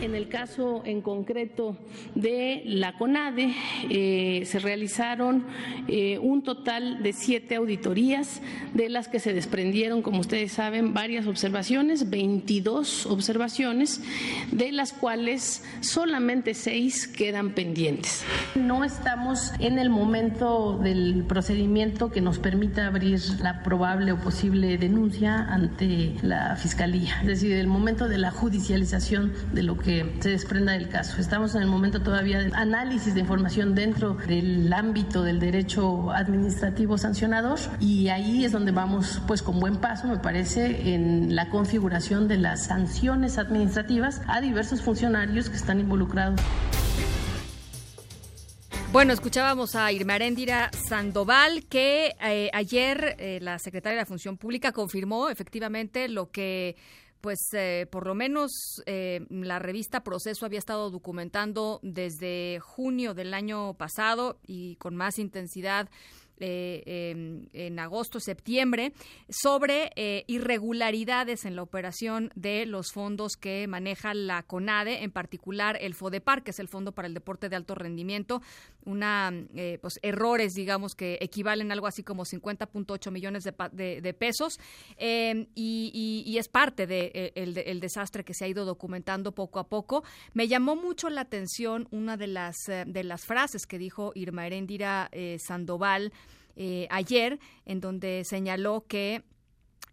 En el caso en concreto de la CONADE, eh, se realizaron eh, un total de siete auditorías, de las que se desprendieron, como ustedes saben, varias observaciones, 22 observaciones, de las cuales solamente seis quedan pendientes. No estamos en el momento del procedimiento que nos permita abrir la probable o posible denuncia ante la Fiscalía, es decir, el momento de la judicialización de lo que que se desprenda del caso. Estamos en el momento todavía de análisis de información dentro del ámbito del derecho administrativo sancionador y ahí es donde vamos pues con buen paso, me parece, en la configuración de las sanciones administrativas a diversos funcionarios que están involucrados. Bueno, escuchábamos a Irma Aréndira Sandoval que eh, ayer eh, la secretaria de la Función Pública confirmó efectivamente lo que pues eh, por lo menos eh, la revista Proceso había estado documentando desde junio del año pasado y con más intensidad eh, en agosto, septiembre, sobre eh, irregularidades en la operación de los fondos que maneja la CONADE, en particular el FODEPAR, que es el Fondo para el Deporte de Alto Rendimiento, una, eh, pues, errores, digamos, que equivalen a algo así como 50.8 millones de, pesos, y, es parte del de, el, desastre que se ha ido documentando poco a poco. Me llamó mucho la atención una de las, de las frases que dijo Irma Erendira Sandoval, eh, ayer, en donde señaló que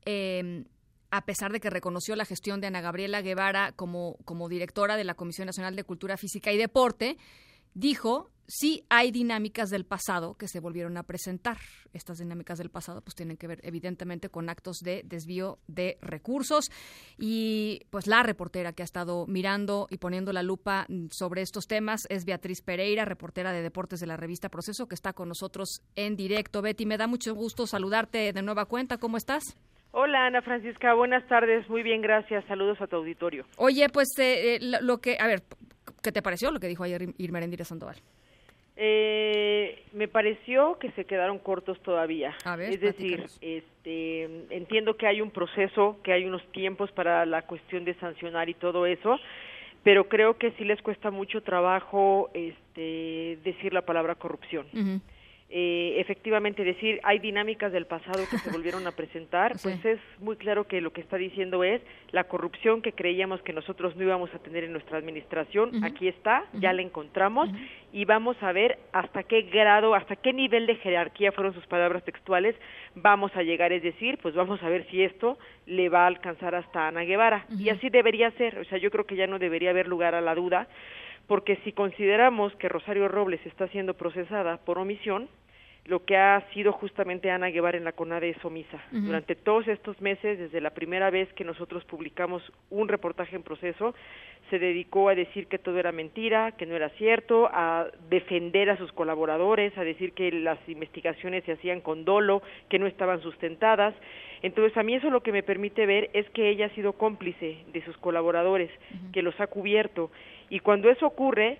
em, a pesar de que reconoció la gestión de Ana Gabriela Guevara como, como directora de la Comisión Nacional de Cultura Física y Deporte, dijo sí hay dinámicas del pasado que se volvieron a presentar. Estas dinámicas del pasado pues tienen que ver evidentemente con actos de desvío de recursos y pues la reportera que ha estado mirando y poniendo la lupa sobre estos temas es Beatriz Pereira, reportera de deportes de la revista Proceso que está con nosotros en directo. Betty, me da mucho gusto saludarte de nueva cuenta. ¿Cómo estás? Hola Ana Francisca, buenas tardes, muy bien, gracias, saludos a tu auditorio. Oye, pues eh, eh, lo, que, a ver, ¿qué te pareció lo que dijo ayer Irma Sandoval? Eh, me pareció que se quedaron cortos todavía. es decir, este, entiendo que hay un proceso, que hay unos tiempos para la cuestión de sancionar y todo eso, pero creo que sí les cuesta mucho trabajo este, decir la palabra corrupción eh, efectivamente decir hay dinámicas del pasado que se volvieron a presentar, pues es muy claro que lo que está diciendo es la corrupción que creíamos que nosotros no íbamos a tener en nuestra administración, aquí está, ya la encontramos y vamos a ver hasta qué grado, hasta qué nivel de jerarquía fueron sus palabras textuales. Vamos a llegar, es decir, pues vamos a ver si esto le va a alcanzar hasta Ana Guevara. Y así debería ser, o sea, yo creo que ya no debería haber lugar a la duda porque si consideramos que Rosario Robles está siendo procesada por omisión, lo que ha sido justamente Ana Guevara en la CONADE es omisa. Durante todos estos meses, desde la primera vez que nosotros publicamos un reportaje en proceso, se dedicó a decir que todo era mentira, que no era cierto, a defender a sus colaboradores, a decir que las investigaciones se hacían con dolo, que no estaban sustentadas. Entonces, a mí eso lo que me permite ver es que ella ha sido cómplice de sus colaboradores, que los ha cubierto. Y cuando eso ocurre,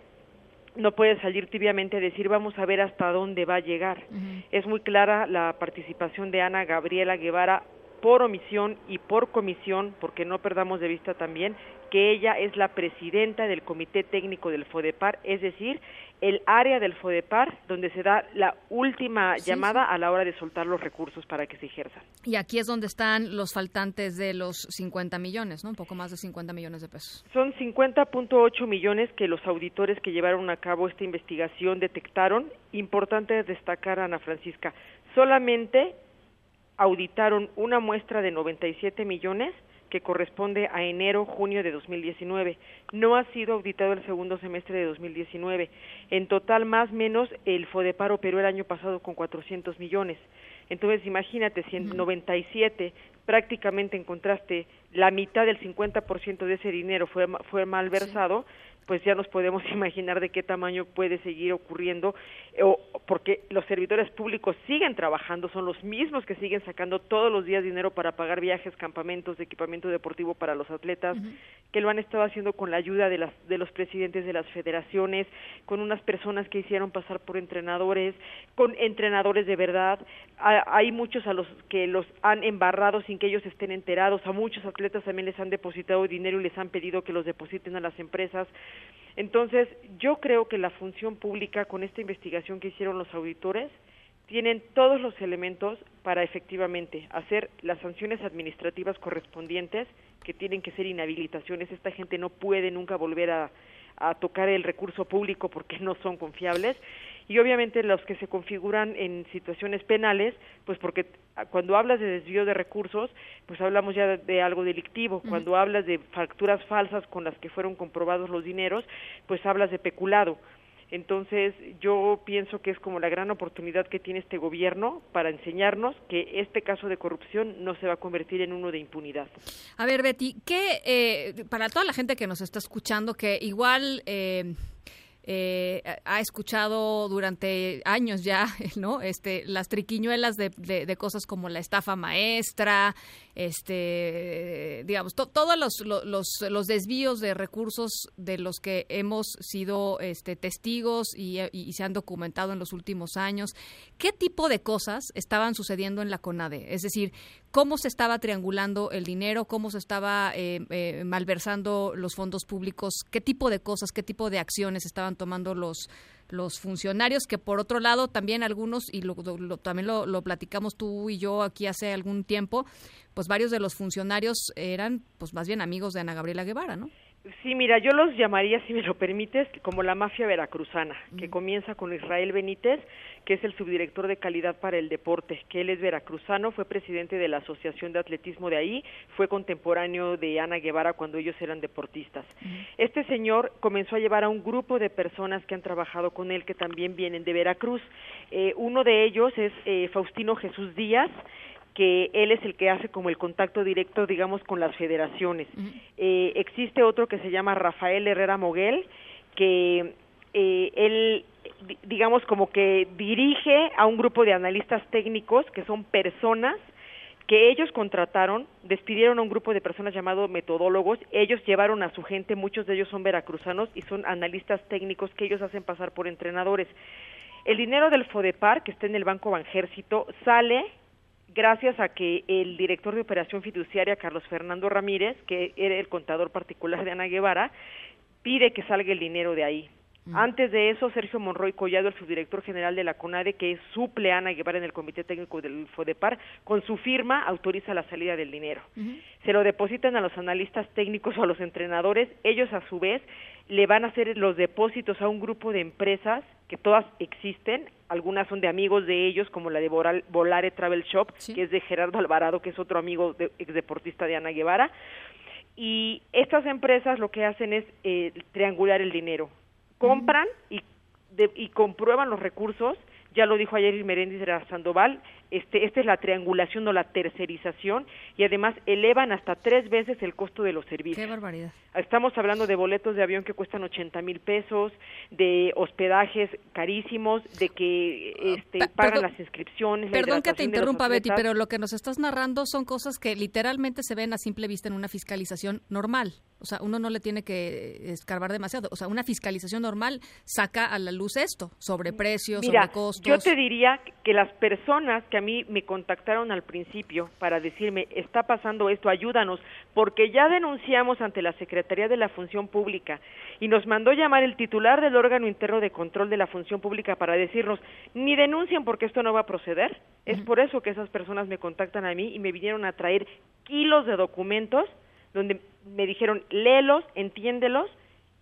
no puede salir tibiamente a decir vamos a ver hasta dónde va a llegar. Es muy clara la participación de Ana Gabriela Guevara por omisión y por comisión, porque no perdamos de vista también que ella es la presidenta del Comité Técnico del FODEPAR, es decir, el área del FODEPAR donde se da la última llamada a la hora de soltar los recursos para que se ejerzan. Y aquí es donde están los faltantes de los 50 millones, ¿no? Un poco más de 50 millones de pesos. Son 50.8 millones que los auditores que llevaron a cabo esta investigación detectaron. Importante destacar, Ana Francisca, solamente auditaron una muestra de 97 millones que corresponde a enero-junio de 2019. No ha sido auditado el segundo semestre de 2019. En total, más o menos, el FODEPAR operó el año pasado con 400 millones. Entonces, imagínate, si en 97 prácticamente encontraste la mitad del 50% de ese dinero fue, fue malversado, pues ya nos podemos imaginar de qué tamaño puede seguir ocurriendo, o porque los servidores públicos siguen trabajando, son los mismos que siguen sacando todos los días dinero para pagar viajes, campamentos, de equipamiento deportivo para los atletas, que lo han estado haciendo con la ayuda de, las, de los presidentes de las federaciones, con unas personas que hicieron pasar por entrenadores, con entrenadores de verdad. Hay muchos a los que los han embarrado sin que ellos estén enterados, a muchos atletas también les han depositado dinero y les han pedido que los depositen a las empresas. Entonces, yo creo que la función pública con esta investigación que hicieron los auditores tienen todos los elementos para efectivamente hacer las sanciones administrativas correspondientes, que tienen que ser inhabilitaciones. Esta gente no puede nunca volver a, a tocar el recurso público porque no son confiables. Y obviamente los que se configuran en situaciones penales, pues porque cuando hablas de desvío de recursos, pues hablamos ya de, algo delictivo, cuando hablas de facturas falsas con las que fueron comprobados los dineros, pues hablas de peculado. Entonces, yo pienso que es como la gran oportunidad que tiene este gobierno para enseñarnos que este caso de corrupción no se va a convertir en uno de impunidad. A ver, Betty, ¿qué, eh, para toda la gente que nos está escuchando, que igual... Eh eh, ha escuchado durante años ya, ¿no? Este, las triquiñuelas de, de, cosas como la estafa maestra, este, digamos, todos los, los, los, desvíos de recursos de los que hemos sido este, testigos y, se han documentado en los últimos años. ¿Qué tipo de cosas estaban sucediendo en la CONADE? Es decir, ¿cómo se estaba triangulando el dinero? ¿Cómo se estaba eh, eh, malversando los fondos públicos? ¿Qué tipo de cosas, qué tipo de acciones estaban tomando los los funcionarios, que por otro lado también algunos, y lo, también lo, lo, platicamos tú y yo aquí hace algún tiempo, pues varios de los funcionarios eran pues más bien amigos de Ana Gabriela Guevara, ¿no? Sí, mira, yo los llamaría, si me lo permites, como la mafia veracruzana, que comienza con Israel Benítez, que es el subdirector de calidad para el deporte, que él es veracruzano, fue presidente de la Asociación de Atletismo de ahí, fue contemporáneo de Ana Guevara cuando ellos eran deportistas. Este señor comenzó a llevar a un grupo de personas que han trabajado con él, que también vienen de Veracruz. Eh, uno de ellos es eh, Faustino Jesús Díaz, que él es el que hace como el contacto directo, digamos, con las federaciones. eh, existe otro que se llama Rafael Herrera Moguel, que eh, él, digamos, como que dirige a un grupo de analistas técnicos que son personas que ellos contrataron, despidieron a un grupo de personas llamado metodólogos, ellos llevaron a su gente, muchos de ellos son veracruzanos y son analistas técnicos que ellos hacen pasar por entrenadores. El dinero del FODEPAR, que está en el Banco Banjército, sale gracias a que el director de operación fiduciaria, Carlos Fernando Ramírez, que era el contador particular de Ana Guevara, pide que salga el dinero de ahí. Mm. Antes de eso, Sergio Monroy Collado, el subdirector general de la CONADE, que suple a Ana Guevara en el Comité Técnico del FODEPAR, con su firma autoriza la salida del dinero. Se lo depositan a los analistas técnicos o a los entrenadores. Ellos, a su vez, le van a hacer los depósitos a un grupo de empresas que todas existen, algunas son de amigos de ellos, como la de Volare Travel Shop, que es de Gerardo Alvarado, que es otro amigo de, exdeportista de Ana Guevara. Y estas empresas lo que hacen es eh, triangular el dinero. Compran y, y comprueban los recursos ya lo dijo ayer de Sandoval, este, esta es la triangulación o la tercerización y además elevan hasta tres veces el costo de los servicios. Qué barbaridad. Estamos hablando de boletos de avión que cuestan 80 mil pesos, de hospedajes carísimos, de que ah, este, pagan las inscripciones. Perdón que te interrumpa, Betty, pero lo que nos estás narrando son cosas que literalmente se ven a simple vista en una fiscalización normal. O sea, uno no le tiene que escarbar demasiado. O sea, una fiscalización normal saca a la luz esto, sobre precios, sobre costos. Yo te diría que las personas que a mí me contactaron al principio para decirme, está pasando esto, ayúdanos, porque ya denunciamos ante la Secretaría de la Función Pública y nos mandó llamar el titular del órgano interno de control de la Función Pública para decirnos, ni denuncien porque esto no va a proceder. Es por eso que esas personas me contactan a mí y me vinieron a traer kilos de documentos donde me dijeron, léelos, entiéndelos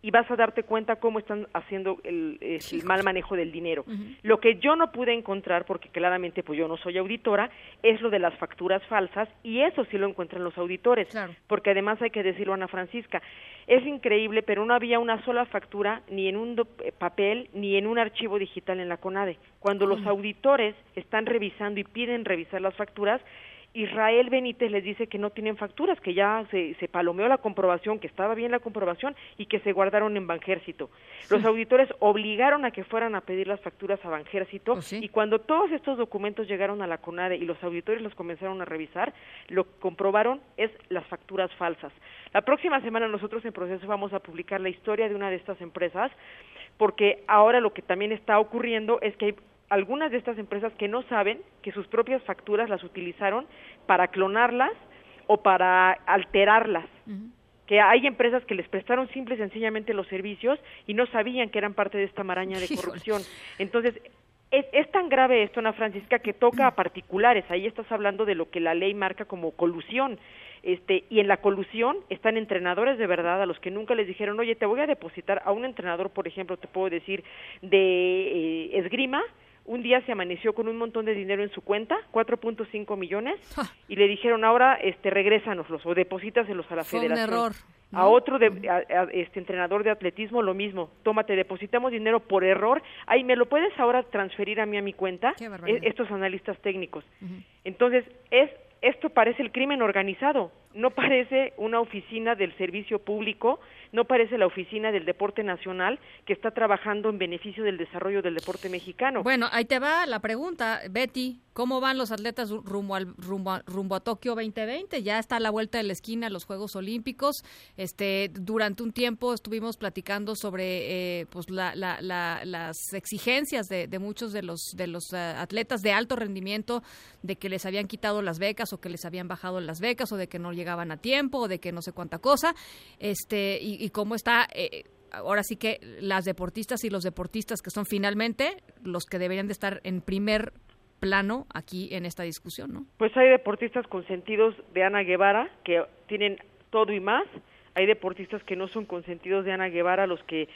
y vas a darte cuenta cómo están haciendo el, mal manejo del dinero. Lo que yo no pude encontrar, porque claramente pues yo no soy auditora, es lo de las facturas falsas y eso sí lo encuentran los auditores, porque además hay que decirlo Ana Francisca, es increíble, pero no había una sola factura ni en un eh, papel ni en un archivo digital en la CONADE. Cuando los auditores están revisando y piden revisar las facturas, Israel Benítez les dice que no tienen facturas, que ya se, se, palomeó la comprobación, que estaba bien la comprobación y que se guardaron en Banjército. Los auditores obligaron a que fueran a pedir las facturas a Banjército oh, y cuando todos estos documentos llegaron a la CONADE y los auditores los comenzaron a revisar, lo que comprobaron es las facturas falsas. La próxima semana nosotros en proceso vamos a publicar la historia de una de estas empresas porque ahora lo que también está ocurriendo es que hay algunas de estas empresas que no saben que sus propias facturas las utilizaron para clonarlas o para alterarlas. Que hay empresas que les prestaron simple y sencillamente los servicios y no sabían que eran parte de esta maraña de corrupción. Entonces, es, es, tan grave esto, Ana Francisca, que toca a particulares. Ahí estás hablando de lo que la ley marca como colusión. Este, y en la colusión están entrenadores de verdad a los que nunca les dijeron, oye, te voy a depositar a un entrenador, por ejemplo, te puedo decir, de eh, esgrima, un día se amaneció con un montón de dinero en su cuenta, 4.5 millones, y le dijeron ahora, este, regrésanoslos o deposítaselos a la Fue federación. Un error. A otro de, este entrenador de atletismo lo mismo. Tómate, depositamos dinero por error. Ay, ¿me lo puedes ahora transferir a mí a mi cuenta? E, estos analistas técnicos. Entonces, es esto parece el crimen organizado, no parece una oficina del servicio público no parece la oficina del deporte nacional que está trabajando en beneficio del desarrollo del deporte mexicano. Bueno, ahí te va la pregunta, Betty, ¿cómo van los atletas rumbo al rumbo rumbo a Tokio 2020? Ya está a la vuelta de la esquina los Juegos Olímpicos. Este, durante un tiempo estuvimos platicando sobre eh, pues las exigencias de, muchos de los de los eh, atletas de alto rendimiento de que les habían quitado las becas o que les habían bajado las becas o de que no llegaban a tiempo o de que no sé cuánta cosa. Este, y, y cómo está eh, ahora sí que las deportistas y los deportistas que son finalmente los que deberían de estar en primer plano aquí en esta discusión, ¿no? Pues hay deportistas consentidos de Ana Guevara que tienen todo y más, hay deportistas que no son consentidos de Ana Guevara, los que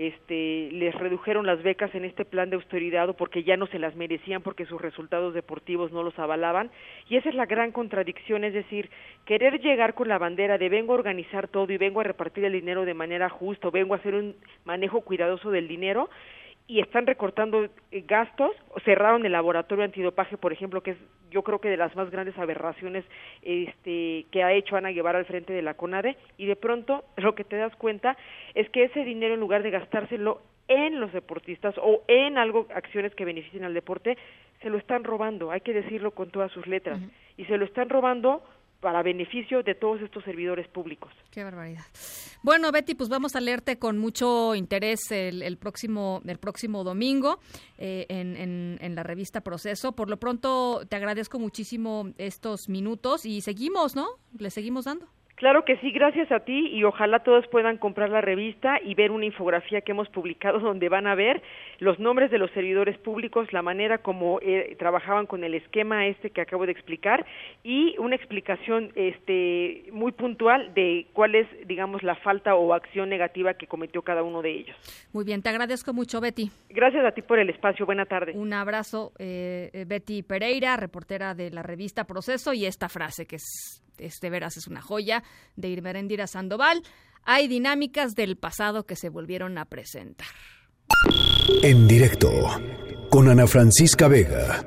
este, les redujeron las becas en este plan de austeridad o porque ya no se las merecían porque sus resultados deportivos no los avalaban. Y esa es la gran contradicción, es decir, querer llegar con la bandera de vengo a organizar todo y vengo a repartir el dinero de manera justa vengo a hacer un manejo cuidadoso del dinero y están recortando eh, gastos, cerraron el laboratorio antidopaje, por ejemplo, que es yo creo que de las más grandes aberraciones este, que ha hecho Ana Guevara al frente de la CONADE, y de pronto lo que te das cuenta es que ese dinero en lugar de gastárselo en los deportistas o en algo, acciones que beneficien al deporte, se lo están robando, hay que decirlo con todas sus letras, y se lo están robando para beneficio de todos estos servidores públicos. Qué barbaridad. Bueno, Betty, pues vamos a leerte con mucho interés el, próximo el próximo domingo eh, en, en, la revista Proceso. Por lo pronto, te agradezco muchísimo estos minutos y seguimos, ¿no? Le seguimos dando. Claro que sí, gracias a ti y ojalá todos puedan comprar la revista y ver una infografía que hemos publicado donde van a ver los nombres de los servidores públicos, la manera como eh, trabajaban con el esquema este que acabo de explicar y una explicación este muy puntual de cuál es, digamos, la falta o acción negativa que cometió cada uno de ellos. Muy bien, te agradezco mucho, Betty. Gracias a ti por el espacio. Buena tarde. Un abrazo, eh, eh, Betty Pereira, reportera de la revista Proceso y esta frase que es este veras es una joya de Irmerendira Sandoval. Hay dinámicas del pasado que se volvieron a presentar. En directo con Ana Francisca Vega.